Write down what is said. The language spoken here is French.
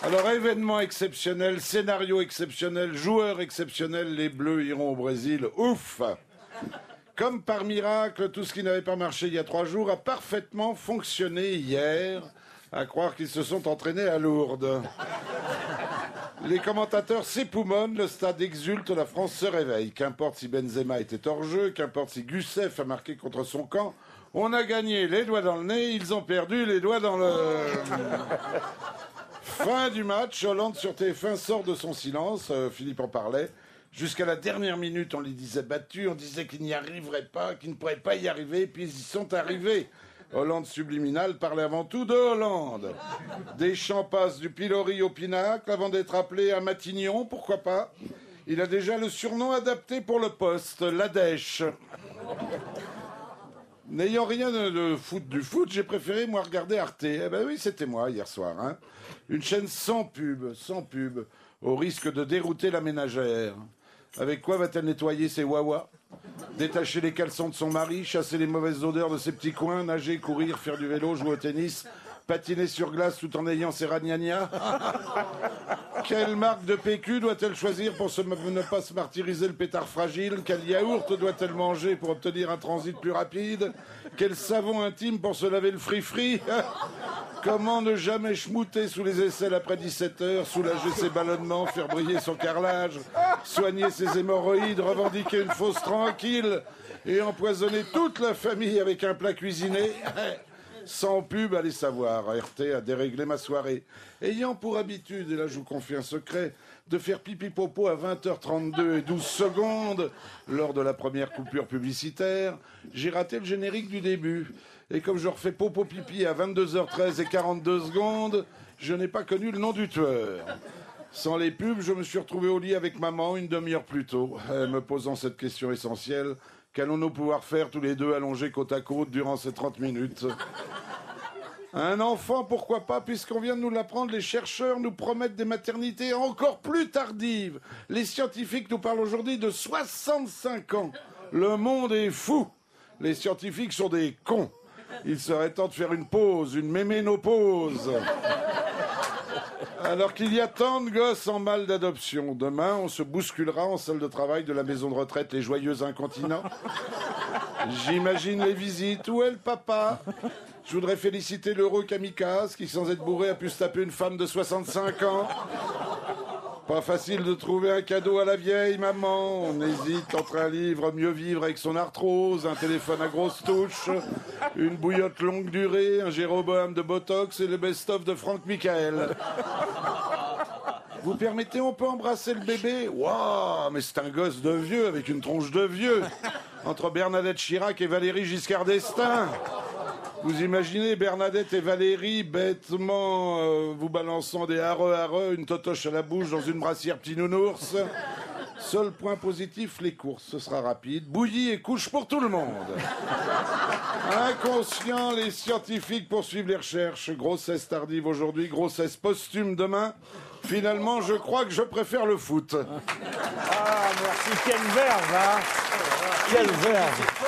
Alors, événement exceptionnel, scénario exceptionnel, joueur exceptionnel, les Bleus iront au Brésil. Ouf Comme par miracle, tout ce qui n'avait pas marché il y a trois jours a parfaitement fonctionné hier, à croire qu'ils se sont entraînés à Lourdes. Les commentateurs s'époumonnent, le stade exulte, la France se réveille. Qu'importe si Benzema était hors jeu, qu'importe si Gussef a marqué contre son camp, on a gagné les doigts dans le nez, ils ont perdu les doigts dans le... Fin du match, Hollande sur TF1 sort de son silence, euh, Philippe en parlait. Jusqu'à la dernière minute, on les disait battus, on disait qu'ils n'y arriveraient pas, qu'ils ne pourraient pas y arriver, puis ils y sont arrivés. Hollande subliminal parlait avant tout de Hollande. Deschamps passe du pilori au pinacle avant d'être appelé à Matignon, pourquoi pas Il a déjà le surnom adapté pour le poste, la dèche. N'ayant rien de, foot du foot, j'ai préféré moi regarder Arte. Eh ben oui, c'était moi hier soir. Hein. Une chaîne sans pub, sans pub, au risque de dérouter la ménagère. Avec quoi va-t-elle nettoyer ses wawas Détacher les caleçons de son mari, chasser les mauvaises odeurs de ses petits coins, nager, courir, faire du vélo, jouer au tennis, patiner sur glace tout en ayant ses ragnagnas? Quelle marque de PQ doit-elle choisir pour ne pas se martyriser le pétard fragile? Quel yaourt doit-elle manger pour obtenir un transit plus rapide? Quel savon intime pour se laver le fri-fri Comment ne jamais schmouter sous les aisselles après 17 heures, soulager ses ballonnements, faire briller son carrelage, soigner ses hémorroïdes, revendiquer une fausse tranquille et empoisonner toute la famille avec un plat cuisiné? sans pub, allez savoir. RT a déréglé ma soirée. Ayant pour habitude, et là je vous confie un secret, de faire pipi popo à 20h32 et 12 secondes lors de la première coupure publicitaire, j'ai raté le générique du début. Et comme je refais popo pipi à 22h13 et 42 secondes, je n'ai pas connu le nom du tueur. Sans les pubs, je me suis retrouvé au lit avec maman une demi-heure plus tôt, Elle me posant cette question essentielle. Qu'allons-nous pouvoir faire tous les deux allongés côte à côte durant ces 30 minutes? Un enfant, pourquoi pas, puisqu'on vient de nous l'apprendre, les chercheurs nous promettent des maternités encore plus tardives. Les scientifiques nous parlent aujourd'hui de 65 ans. Le monde est fou. Les scientifiques sont des cons. Il serait temps de faire une pause, une méménopause. Alors qu'il y a tant de gosses en mal d'adoption, demain on se bousculera en salle de travail de la maison de retraite Les Joyeux Incontinents. J'imagine les visites. Où est le papa? Je voudrais féliciter l'heureux kamikaze qui, sans être bourré, a pu se taper une femme de 65 ans. Pas facile de trouver un cadeau à la vieille maman. On hésite entre un livre Mieux vivre avec son arthrose, un téléphone à grosse touche, une bouillotte longue durée, un Jéroboam de Botox et le best-of de Franck Michael. Vous permettez, on peut embrasser le bébé? Waouh, mais c'est un gosse de vieux avec une tronche de vieux. Entre Bernadette Chirac et Valérie Giscard d'Estaing. Vous imaginez Bernadette et Valérie bêtement euh, vous balançant des hareux hareux, une totoche à la bouche dans une brassière petit nounours. Seul point positif, les courses, ce sera rapide. Bouillie et couche pour tout le monde. Inconscient, les scientifiques poursuivent les recherches. Grossesse tardive aujourd'hui, grossesse posthume demain. Finalement, je crois que je préfère le foot. Ah, merci. Quelle verve, hein Quelle verve